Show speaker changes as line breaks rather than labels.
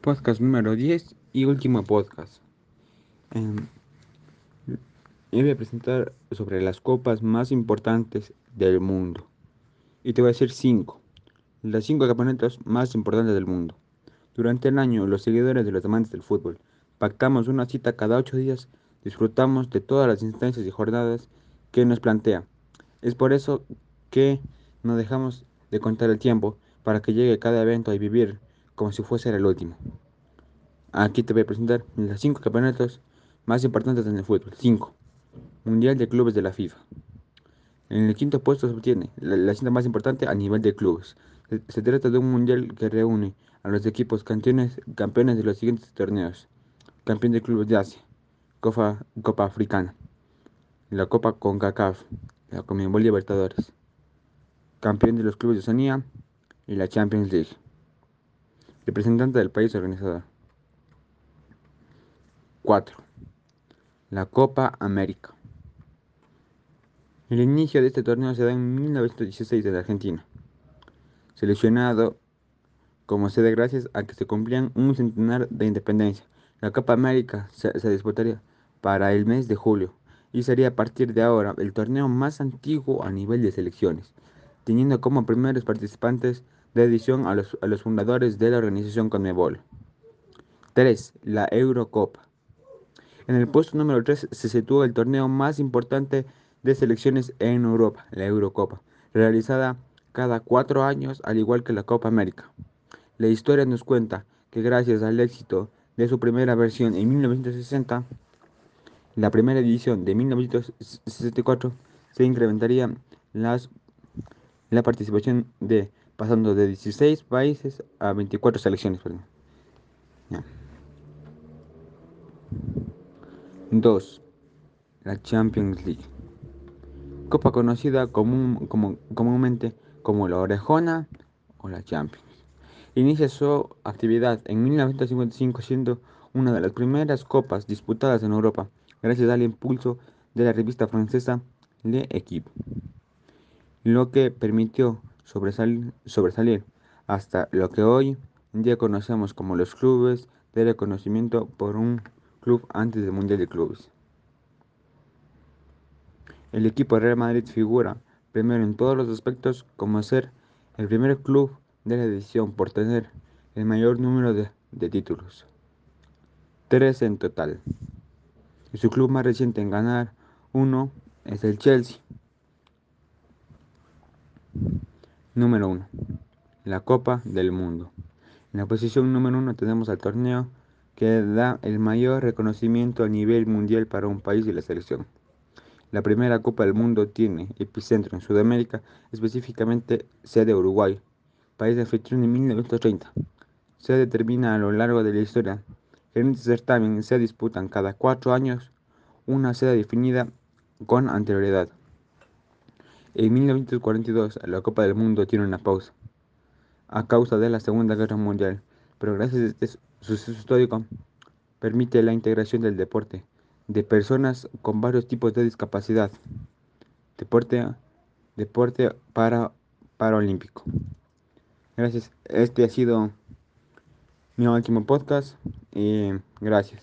Podcast número 10 y último podcast. Eh, voy a presentar sobre las copas más importantes del mundo. Y te voy a decir 5. Las 5 campeonatos más importantes del mundo. Durante el año, los seguidores de los amantes del fútbol pactamos una cita cada 8 días, disfrutamos de todas las instancias y jornadas que nos plantea. Es por eso que no dejamos de contar el tiempo para que llegue cada evento y vivir como si fuese el último. Aquí te voy a presentar las 5 campeonatos más importantes en el fútbol. 5. Mundial de Clubes de la FIFA. En el quinto puesto se obtiene la, cinta más importante a nivel de clubes. Se, trata de un mundial que reúne a los equipos campeones, campeones de los siguientes torneos. Campeón de clubes de Asia, Copa, Copa Africana, la Copa CONCACAF, la Conmebol Libertadores, campeón de los clubes de Oceanía y la Champions League representante del país organizador. 4. La Copa América. El inicio de este torneo se da en 1916 en Argentina, seleccionado como sede gracias a que se cumplían un centenar de independencia. La Copa América se, se, disputaría para el mes de julio y sería a partir de ahora el torneo más antiguo a nivel de selecciones, teniendo como primeros participantes de edición a los, a los fundadores de la organización Conmebol. 3. La Eurocopa. En el puesto número 3 se sitúa el torneo más importante de selecciones en Europa, la Eurocopa, realizada cada cuatro años al igual que la Copa América. La historia nos cuenta que gracias al éxito de su primera versión en 1960, la primera edición de 1964 se incrementaría las, la participación de pasando de 16 países a 24 selecciones. 2. La Champions League. Copa conocida común, como, comúnmente como la Orejona o la Champions. Inicia su actividad en 1955 siendo una de las primeras copas disputadas en Europa gracias al impulso de la revista francesa Le Equipe, lo que permitió sobresalir, hasta lo que hoy en día conocemos como los clubes de reconocimiento por un club antes del Mundial de Clubes. El equipo Real Madrid figura primero en todos los aspectos como ser el primer club de la edición por tener el mayor número de, de títulos, tres en total. Y su club más reciente en ganar uno es el Chelsea, Número 1. La Copa del Mundo. En la posición número 1 tenemos al torneo que da el mayor reconocimiento a nivel mundial para un país y la selección. La primera Copa del Mundo tiene epicentro en Sudamérica, específicamente sede Uruguay, país anfitrión en 1930. Se determina a lo largo de la historia que en este certamen se disputan cada cuatro años una sede definida con anterioridad. En 1942 la Copa del Mundo tiene una pausa a causa de la Segunda Guerra Mundial, pero gracias a este suceso histórico permite la integración del deporte de personas con varios tipos de discapacidad. Deporte, deporte para paralímpico. Gracias. Este ha sido mi último podcast y gracias.